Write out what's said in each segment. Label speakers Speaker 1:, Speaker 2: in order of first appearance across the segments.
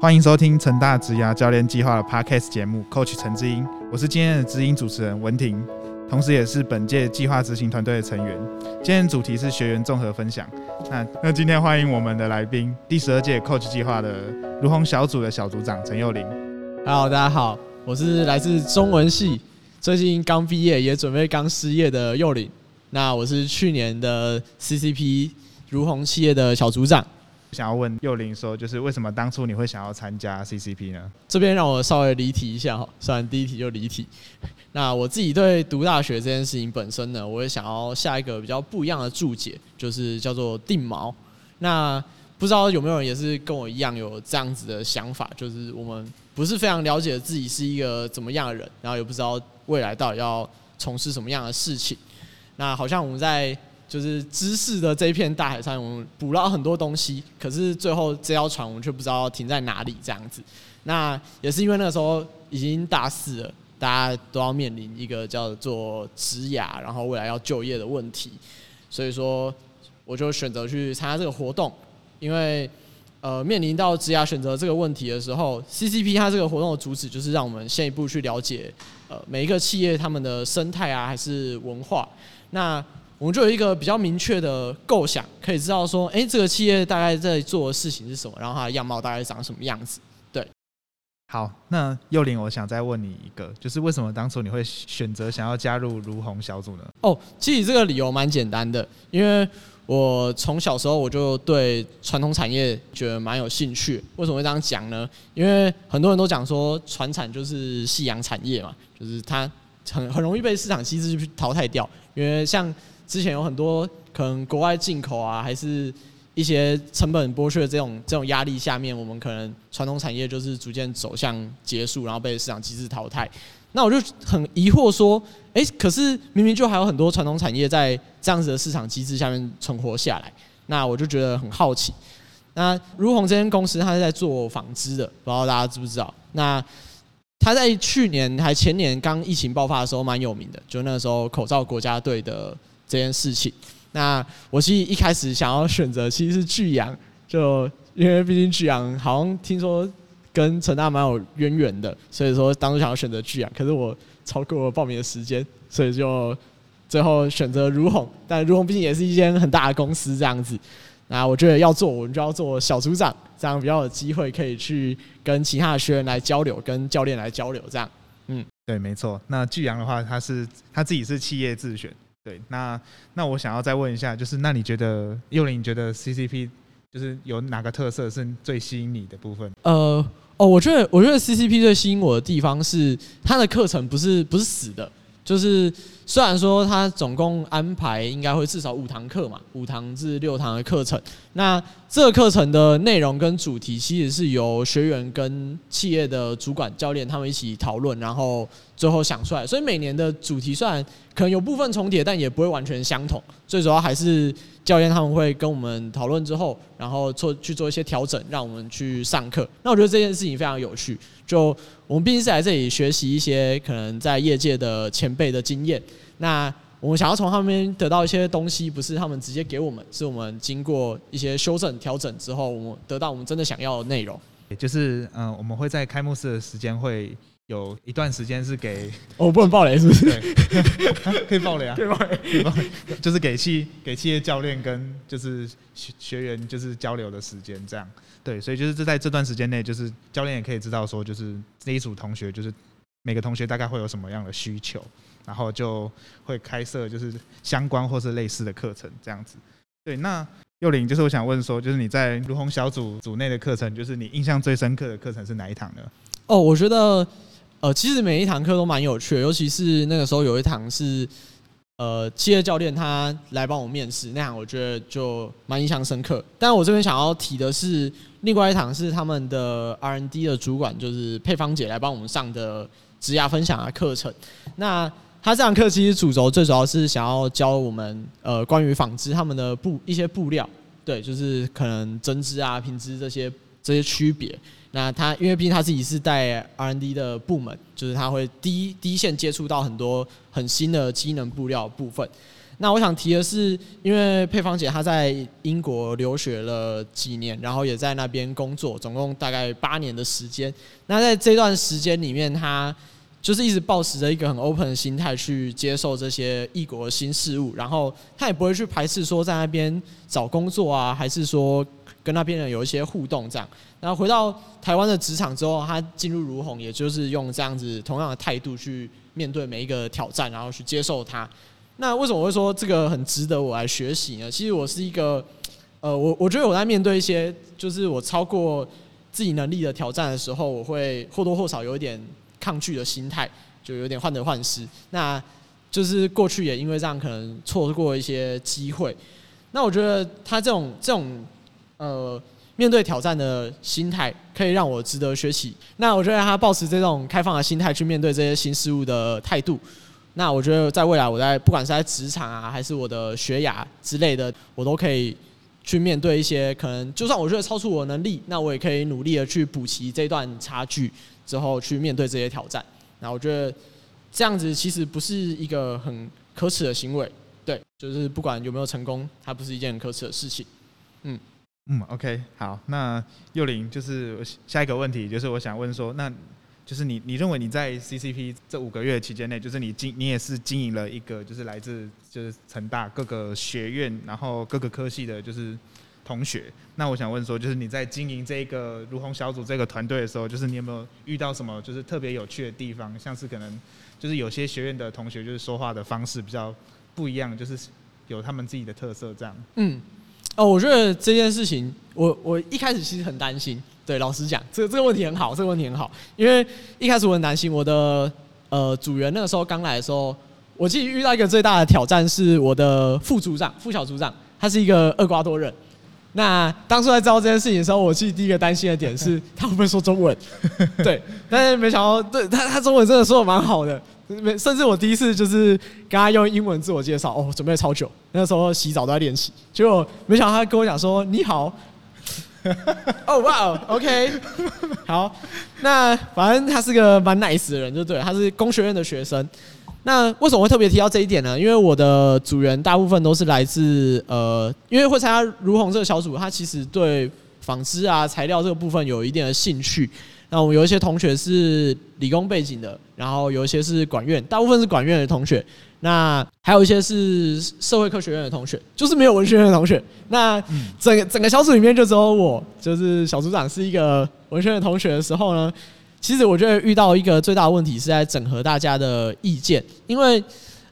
Speaker 1: 欢迎收听成大职涯教练计划的 Podcast 节目，Coach 陈志英，我是今天的知音主持人文婷，同时也是本届计划执行团队的成员。今天的主题是学员综合分享。那那今天欢迎我们的来宾，第十二届 Coach 计划的如虹小组的小组长陈佑林。
Speaker 2: Hello，大家好，我是来自中文系，最近刚毕业，也准备刚失业的佑林。那我是去年的 CCP 如虹企业的小组长。
Speaker 1: 想要问幼林说，就是为什么当初你会想要参加 CCP 呢？
Speaker 2: 这边让我稍微离题一下哈，虽然第一题就离题。那我自己对读大学这件事情本身呢，我也想要下一个比较不一样的注解，就是叫做定锚。那不知道有没有人也是跟我一样有这样子的想法，就是我们不是非常了解自己是一个怎么样的人，然后也不知道未来到底要从事什么样的事情。那好像我们在就是知识的这一片大海上，我们捕捞很多东西，可是最后这条船我们却不知道停在哪里这样子。那也是因为那个时候已经大四了，大家都要面临一个叫做职涯，然后未来要就业的问题，所以说我就选择去参加这个活动，因为呃面临到职涯选择这个问题的时候，CCP 它这个活动的主旨就是让我们先一步去了解呃每一个企业他们的生态啊，还是文化，那我们就有一个比较明确的构想，可以知道说，哎、这个企业大概在做的事情是什么，然后它的样貌大概长什么样子。
Speaker 1: 对好，那幼林，我想再问你一个，就是为什么当初你会选择想要加入如虹小组呢？
Speaker 2: 哦，其实这个理由蛮简单的，因为我从小时候我就对传统产业觉得蛮有兴趣。为什么会这样讲呢？因为很多人都讲说传产就是夕阳产业嘛，就是它很很容易被市场机制去淘汰掉。因为像之前有很多可能国外进口啊，还是一些成本剥削的这种这种压力下面，我们可能传统产业就是逐渐走向结束，然后被市场机制淘汰。那我就很疑惑说，诶，可是明明就还有很多传统产业在这样子的市场机制下面存活下来，那我就觉得很好奇。那如虹这间公司，它是在做纺织的，不知道大家知不知道？那它在去年还前年刚疫情爆发的时候蛮有名的，就那个时候口罩国家队的这件事情。那我其实一开始想要选择其实是巨阳，就因为毕竟巨阳好像听说跟成大蛮有渊源的，所以说当初想要选择巨阳，可是我超过了报名的时间，所以就最后选择如虹。但如虹毕竟也是一间很大的公司，这样子，那我觉得要做，我们就要做小组长，这样比较有机会可以去跟其他的学员来交流，跟教练来交流，这样。
Speaker 1: 嗯对，没错。那巨阳的话，他是他自己是企业自选。对，那那我想要再问一下，就是那你觉得幼林，你觉得 CCP 就是有哪个特色是最吸引你的部分？
Speaker 2: 呃，哦，我觉得我觉得 CCP 最吸引我的地方是它的课程不是不是死的，就是虽然说它总共安排应该会至少五堂课嘛，五堂至六堂的课程。那这个课程的内容跟主题其实是由学员跟企业的主管教练他们一起讨论，然后最后想出来。所以每年的主题虽然可能有部分重叠，但也不会完全相同。最主要还是教练他们会跟我们讨论之后，然后做去做一些调整，让我们去上课。那我觉得这件事情非常有趣。就我们毕竟是来这里学习一些可能在业界的前辈的经验，那我们想要从他们得到一些东西，不是他们直接给我们，是我们经过一些修正调整之后，我们得到我们真的想要的内容。
Speaker 1: 也就是嗯、我们会在开幕式的时间会有一段时间是给
Speaker 2: 哦我不能爆雷是不是？
Speaker 1: 对，可以爆雷啊？可以爆雷，就是给企给企业教练跟就是学学员就是交流的时间这样。对，所以就是这在这段时间内，就是教练也可以知道说，就是这一组同学就是每个同学大概会有什么样的需求，然后就会开设就是相关或是类似的课程这样子。对，那幼玲就是我想问说，就是你在如虹小组组内的课程，就是你印象最深刻的课程是哪一堂呢？
Speaker 2: 哦，我觉得，呃，其实每一堂课都蛮有趣的，尤其是那个时候有一堂是，呃，企业教练他来帮我面试，那堂我觉得就蛮印象深刻。但我这边想要提的是，另外一堂是他们的 R N D 的主管，就是配方姐来帮我们上的职涯分享的课程。那他这堂课其实主轴最主要是想要教我们，呃，关于纺织他们的布一些布料，对，就是可能针织啊、平织这些这些区别。那他因为毕竟他自己是带 R&D 的部门，就是他会第一第一线接触到很多很新的机能布料部分。那我想提的是，因为佩芳姐她在英国留学了几年，然后也在那边工作，总共大概八年的时间。那在这段时间里面，她就是一直保持着一个很 open 的心态去接受这些异国的新事物，然后她也不会去排斥说在那边找工作啊，还是说跟那边人有一些互动这样。然后回到台湾的职场之后，他进入如虹，也就是用这样子同样的态度去面对每一个挑战，然后去接受它。那为什么我会说这个很值得我来学习呢？其实我是一个，呃，我我觉得我在面对一些就是我超过自己能力的挑战的时候，我会或多或少有一点抗拒的心态，就有点患得患失。那就是过去也因为这样可能错过一些机会。那我觉得他这种这种呃面对挑战的心态，可以让我值得学习。那我觉得他保持这种开放的心态去面对这些新事物的态度。那我觉得，在未来，我在不管是在职场啊，还是我的学涯之类的，我都可以去面对一些可能，就算我觉得超出我能力，那我也可以努力的去补齐这段差距，之后去面对这些挑战。那我觉得这样子其实不是一个很可耻的行为，对，就是不管有没有成功，它不是一件很可耻的事情。嗯
Speaker 1: 嗯，OK，好，那幼林就是下一个问题，就是我想问说，那。就是你，你认为你在 CCP 这五个月期间内，就是你经你也是经营了一个，就是来自就是成大各个学院，然后各个科系的，就是同学。那我想问说，就是你在经营这个如虹小组这个团队的时候，就是你有没有遇到什么就是特别有趣的地方？像是可能就是有些学院的同学就是说话的方式比较不一样，就是有他们自己的特色这样。
Speaker 2: 嗯，哦，我觉得这件事情，我我一开始其实很担心。对，老实讲，这这个问题很好，这个问题很好，因为一开始我很担心我的呃组员那个时候刚来的时候，我自己遇到一个最大的挑战是我的副组长、副小组长，他是一个厄瓜多人。那当初在知道这件事情的时候，我其实第一个担心的点是 他会不会说中文？对，但是没想到，对他他中文真的说的蛮好的，没甚至我第一次就是跟他用英文自我介绍，哦，准备超久，那时候洗澡都在练习，结果没想到他跟我讲说你好。哦哇，OK，好，那反正他是个蛮 nice 的人，就对，他是工学院的学生。那为什么会特别提到这一点呢？因为我的组员大部分都是来自呃，因为会参加如虹这个小组，他其实对纺织啊材料这个部分有一定的兴趣。那我们有一些同学是理工背景的，然后有一些是管院，大部分是管院的同学。那还有一些是社会科学院的同学，就是没有文学院的同学。那整个整个小组里面就只有我，就是小组长是一个文学院的同学的时候呢，其实我觉得遇到一个最大的问题是在整合大家的意见，因为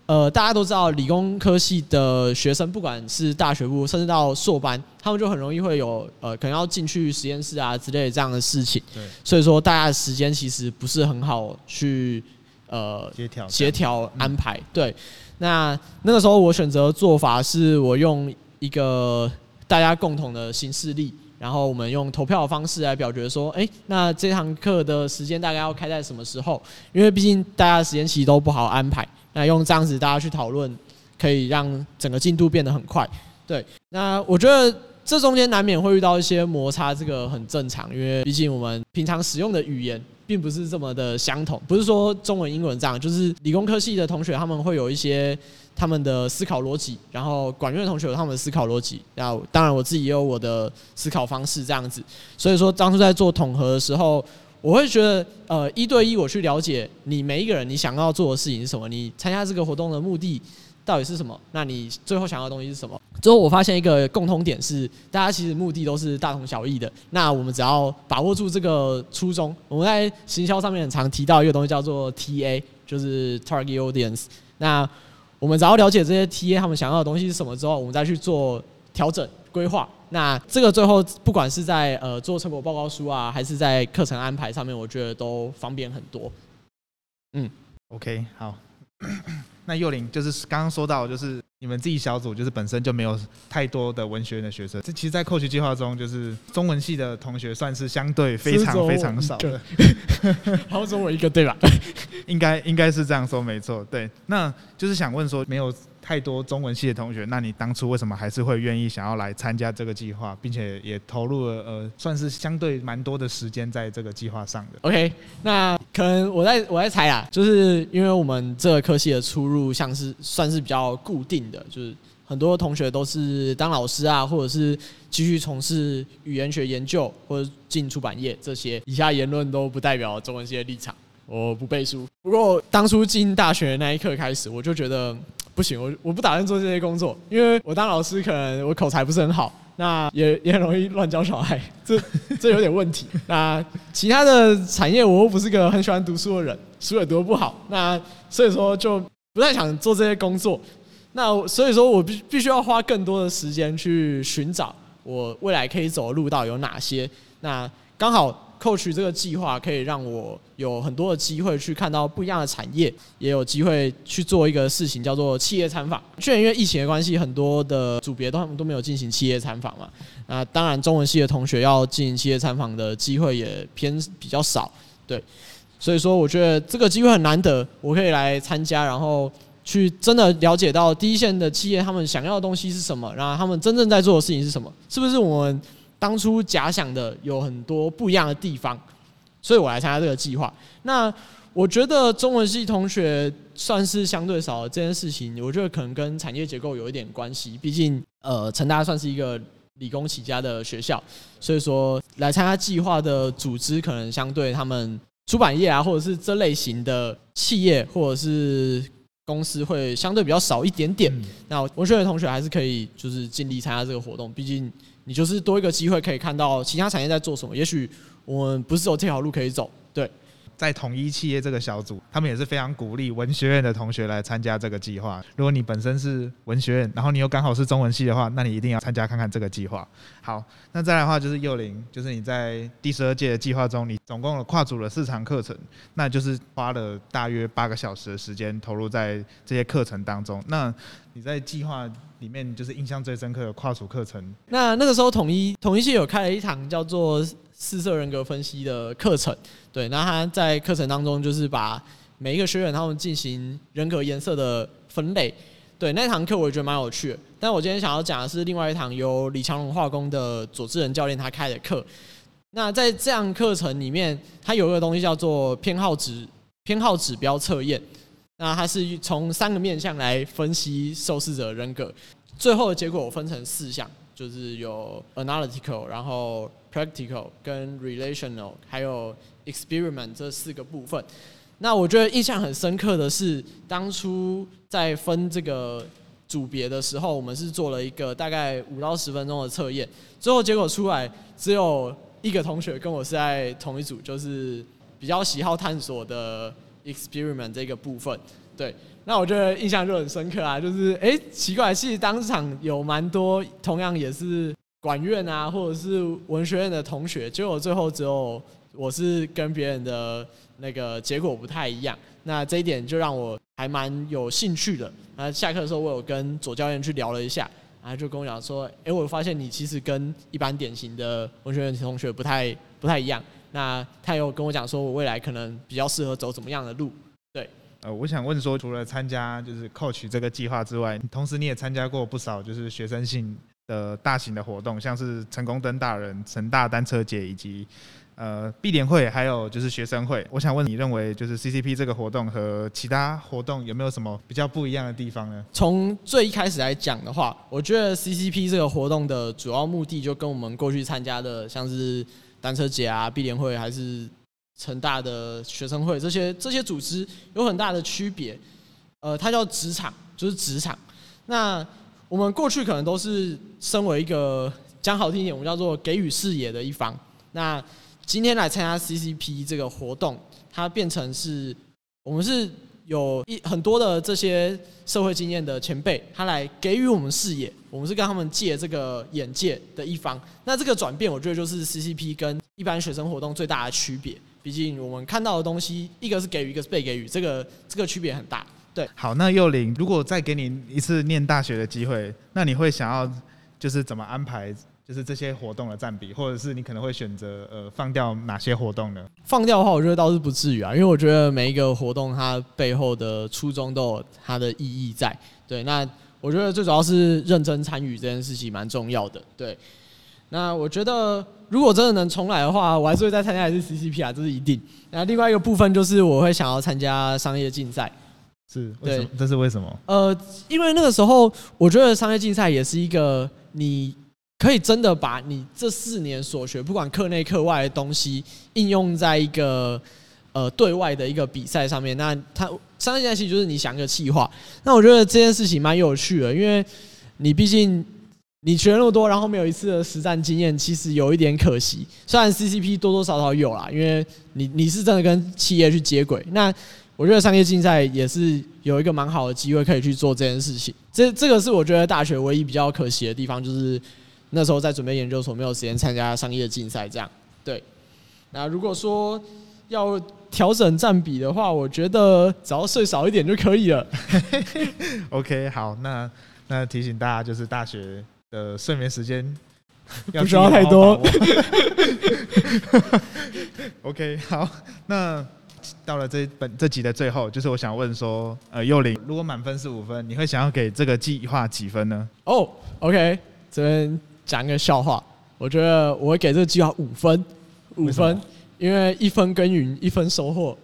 Speaker 2: 呃大家都知道理工科系的学生，不管是大学部甚至到硕班，他们就很容易会有呃可能要进去实验室啊之类这样的事情。
Speaker 1: 对，
Speaker 2: 所以说大家的时间其实不是很好去。呃，
Speaker 1: 协调
Speaker 2: 协调安排对，那那个时候我选择做法是我用一个大家共同的形式力，然后我们用投票的方式来表决说，哎，那这堂课的时间大概要开在什么时候？因为毕竟大家的时间其实都不好安排，那用这样子大家去讨论，可以让整个进度变得很快。对，那我觉得这中间难免会遇到一些摩擦，这个很正常，因为毕竟我们平常使用的语言。并不是这么的相同，不是说中文、英文这样，就是理工科系的同学他们会有一些他们的思考逻辑，然后管院的同学有他们的思考逻辑，然后当然我自己也有我的思考方式这样子，所以说当初在做统合的时候，我会觉得呃一对一我去了解你每一个人你想要做的事情是什么，你参加这个活动的目的。到底是什么？那你最后想要的东西是什么？之后我发现一个共通点是，大家其实目的都是大同小异的。那我们只要把握住这个初衷，我们在行销上面很常提到一个东西叫做 TA，就是 Target Audience。那我们只要了解这些 TA 他们想要的东西是什么之后，我们再去做调整规划。那这个最后不管是在呃做成果报告书啊，还是在课程安排上面，我觉得都方便很多。
Speaker 1: 嗯，OK，好。那幼林就是刚刚说到，就是你们自己小组就是本身就没有太多的文学院的学生。这其实，在扣学计划中，就是中文系的同学算是相对非常 非常少的。
Speaker 2: 好，中文一个 对吧？
Speaker 1: 应该应该是这样说，没错。对，那就是想问说，没有太多中文系的同学，那你当初为什么还是会愿意想要来参加这个计划，并且也投入了呃，算是相对蛮多的时间在这个计划上的
Speaker 2: ？OK，那可能我在我在猜啊，就是因为我们这个科系的出入像是算是比较固定的，就是很多同学都是当老师啊，或者是继续从事语言学研究，或者进出版业这些。以下言论都不代表中文系的立场。我不背书，不过当初进大学那一刻开始，我就觉得不行，我我不打算做这些工作，因为我当老师可能我口才不是很好，那也也很容易乱教小孩，这这有点问题。那其他的产业我又不是个很喜欢读书的人，书也读不好，那所以说就不太想做这些工作。那所以说我必必须要花更多的时间去寻找我未来可以走的路道有哪些。那刚好。Coach 这个计划可以让我有很多的机会去看到不一样的产业，也有机会去做一个事情叫做企业参访。去年因为疫情的关系，很多的组别都他们都没有进行企业参访嘛。那当然，中文系的同学要进行企业参访的机会也偏比较少。对，所以说我觉得这个机会很难得，我可以来参加，然后去真的了解到第一线的企业他们想要的东西是什么，然后他们真正在做的事情是什么，是不是我们。当初假想的有很多不一样的地方，所以我来参加这个计划。那我觉得中文系同学算是相对少的这件事情，我觉得可能跟产业结构有一点关系。毕竟，呃，成大算是一个理工起家的学校，所以说来参加计划的组织可能相对他们出版业啊，或者是这类型的企业或者是公司会相对比较少一点点。那文学的同学还是可以就是尽力参加这个活动，毕竟。你就是多一个机会，可以看到其他产业在做什么。也许我们不是有这条路可以走，对。
Speaker 1: 在统一企业这个小组，他们也是非常鼓励文学院的同学来参加这个计划。如果你本身是文学院，然后你又刚好是中文系的话，那你一定要参加看看这个计划。好，那再来的话就是幼龄，就是你在第十二届的计划中，你总共跨组了四场课程，那就是花了大约八个小时的时间投入在这些课程当中。那你在计划里面就是印象最深刻的跨组课程？
Speaker 2: 那那个时候统一统一系有开了一堂叫做。四色人格分析的课程，对，那他在课程当中就是把每一个学员他们进行人格颜色的分类，对，那堂课我也觉得蛮有趣的。但我今天想要讲的是另外一堂由李强龙化工的左志仁教练他开的课。那在这样课程里面，他有一个东西叫做偏好指偏好指标测验，那它是从三个面向来分析受试者人格，最后的结果我分成四项。就是有 analytical，然后 practical 跟 relational，还有 experiment 这四个部分。那我觉得印象很深刻的是，当初在分这个组别的时候，我们是做了一个大概五到十分钟的测验，最后结果出来只有一个同学跟我是在同一组，就是比较喜好探索的 experiment 这个部分，对。那我觉得印象就很深刻啊，就是哎，奇怪，其实当场有蛮多同样也是管院啊，或者是文学院的同学，结果最后只有我是跟别人的那个结果不太一样。那这一点就让我还蛮有兴趣的。那下课的时候，我有跟左教练去聊了一下，然后就跟我讲说，哎，我发现你其实跟一般典型的文学院同学不太不太一样。那他有跟我讲说，我未来可能比较适合走怎么样的路。
Speaker 1: 对呃，我想问说，除了参加就是 Coach 这个计划之外，同时你也参加过不少就是学生性的大型的活动，像是成功登大人、成大单车节以及呃毕联会，还有就是学生会。我想问，你认为就是 CCP 这个活动和其他活动有没有什么比较不一样的地方呢？
Speaker 2: 从最一开始来讲的话，我觉得 CCP 这个活动的主要目的就跟我们过去参加的像是单车节啊、毕联会还是。成大的学生会这些这些组织有很大的区别，呃，它叫职场，就是职场。那我们过去可能都是身为一个讲好听一点，我们叫做给予视野的一方。那今天来参加 CCP 这个活动，它变成是我们是有一很多的这些社会经验的前辈，他来给予我们视野，我们是跟他们借这个眼界的一方。那这个转变，我觉得就是 CCP 跟一般学生活动最大的区别。毕竟我们看到的东西，一个是给予，一个是被给予，这个这个区别很大。对，
Speaker 1: 好，那幼林，如果再给你一次念大学的机会，那你会想要就是怎么安排？就是这些活动的占比，或者是你可能会选择呃放掉哪些活动呢？
Speaker 2: 放掉的话，我觉得倒是不至于啊，因为我觉得每一个活动它背后的初衷都有它的意义在。对，那我觉得最主要是认真参与这件事情蛮重要的。对，那我觉得如果真的能重来的话，我还是会再参加一次 CCP 啊，这是一定。那另外一个部分就是我会想要参加商业竞赛。
Speaker 1: 是，对，这是为什么？
Speaker 2: 呃，因为那个时候我觉得商业竞赛也是一个你。可以真的把你这四年所学，不管课内课外的东西，应用在一个呃对外的一个比赛上面。那它商业竞赛其实就是你想一个计划。那我觉得这件事情蛮有趣的，因为你毕竟你学那么多，然后没有一次的实战经验，其实有一点可惜。虽然 CCP 多多少少有啦，因为你你是真的跟企业去接轨。那我觉得商业竞赛也是有一个蛮好的机会可以去做这件事情。这这个是我觉得大学唯一比较可惜的地方，就是。那时候在准备研究所，没有时间参加商业竞赛，这样对。那如果说要调整占比的话，我觉得只要睡少一点就可以了。
Speaker 1: OK，好，那那提醒大家，就是大学的睡眠时间
Speaker 2: 不需要太多。
Speaker 1: OK，好，那到了这本这集的最后，就是我想问说，呃，幼林，如果满分是五分，你会想要给这个计划几分呢？
Speaker 2: 哦，OK，这边。讲一个笑话，我觉得我会给这个计划五分，五分，因为一分耕耘一分收获，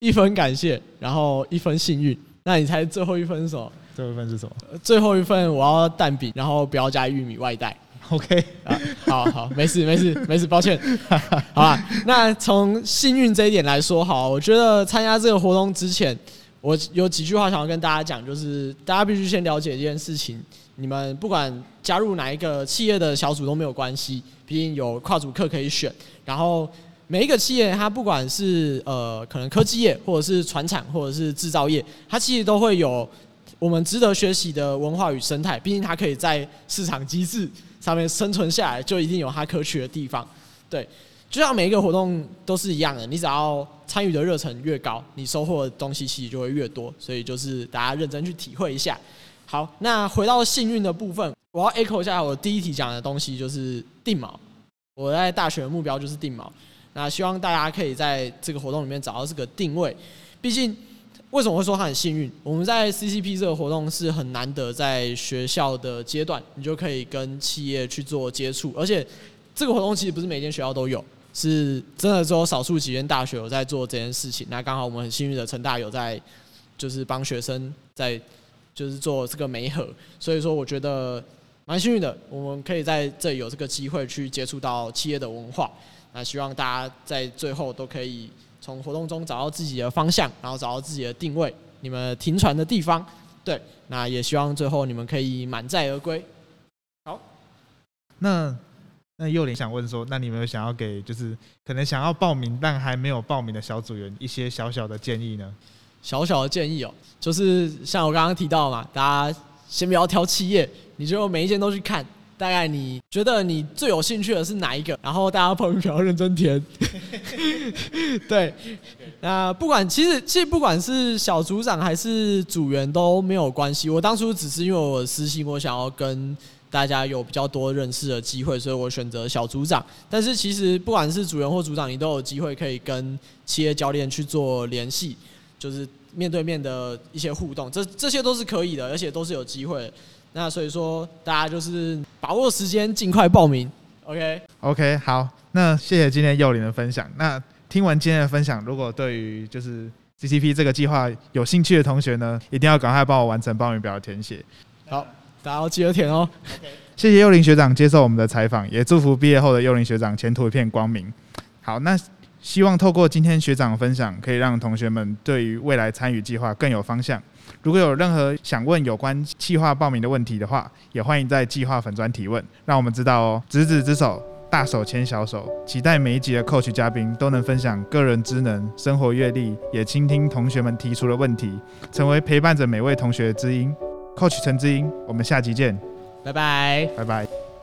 Speaker 2: 一分感谢，然后一分幸运。那你猜最后一分是什么？
Speaker 1: 最后一分是什么？
Speaker 2: 最后一份我要蛋饼，然后不要加玉米外带。
Speaker 1: OK，
Speaker 2: 啊，好好，没事没事没事，抱歉。好吧，那从幸运这一点来说，好，我觉得参加这个活动之前，我有几句话想要跟大家讲，就是大家必须先了解一件事情。你们不管加入哪一个企业的小组都没有关系，毕竟有跨组课可以选。然后每一个企业，它不管是呃可能科技业，或者是船产，或者是制造业，它其实都会有我们值得学习的文化与生态。毕竟它可以在市场机制上面生存下来，就一定有它可取的地方。对，就像每一个活动都是一样的，你只要参与的热忱越高，你收获的东西其实就会越多。所以就是大家认真去体会一下。好，那回到幸运的部分，我要 echo 一下我第一题讲的东西，就是定锚。我在大学的目标就是定锚，那希望大家可以在这个活动里面找到这个定位。毕竟，为什么会说他很幸运？我们在 CCP 这个活动是很难得在学校的阶段，你就可以跟企业去做接触，而且这个活动其实不是每间学校都有，是真的只有少数几间大学有在做这件事情。那刚好我们很幸运的成大有在，就是帮学生在。就是做这个媒合，所以说我觉得蛮幸运的，我们可以在这里有这个机会去接触到企业的文化。那希望大家在最后都可以从活动中找到自己的方向，然后找到自己的定位，你们停船的地方。对，那也希望最后你们可以满载而归。好，
Speaker 1: 那那幼林想问说，那你们有想要给就是可能想要报名但还没有报名的小组员一些小小的建议呢？
Speaker 2: 小小的建议哦，就是像我刚刚提到嘛，大家先不要挑企业，你就每一件都去看，大概你觉得你最有兴趣的是哪一个，然后大家报名表认真填。对，那不管其实其实不管是小组长还是组员都没有关系。我当初只是因为我私信，我想要跟大家有比较多认识的机会，所以我选择小组长。但是其实不管是组员或组长，你都有机会可以跟企业教练去做联系。就是面对面的一些互动，这这些都是可以的，而且都是有机会。那所以说，大家就是把握时间，尽快报名。OK，OK，
Speaker 1: 好。那谢谢今天幼林的分享。那听完今天的分享，如果对于就是 CCP 这个计划有兴趣的同学呢，一定要赶快帮我完成报名表的填写。
Speaker 2: 好，大家要记得填哦。
Speaker 1: 谢谢幼林学长接受我们的采访，也祝福毕业后的幼林学长前途一片光明。好，那。希望透过今天学长分享，可以让同学们对于未来参与计划更有方向。如果有任何想问有关计划报名的问题的话，也欢迎在计划粉专提问，让我们知道哦。执子之手，大手牵小手，期待每一集的 Coach 嘉宾都能分享个人之能、生活阅历，也倾听同学们提出的问题，成为陪伴着每位同学的知音。Coach 陈知音，我们下集见，
Speaker 2: 拜拜，
Speaker 1: 拜拜。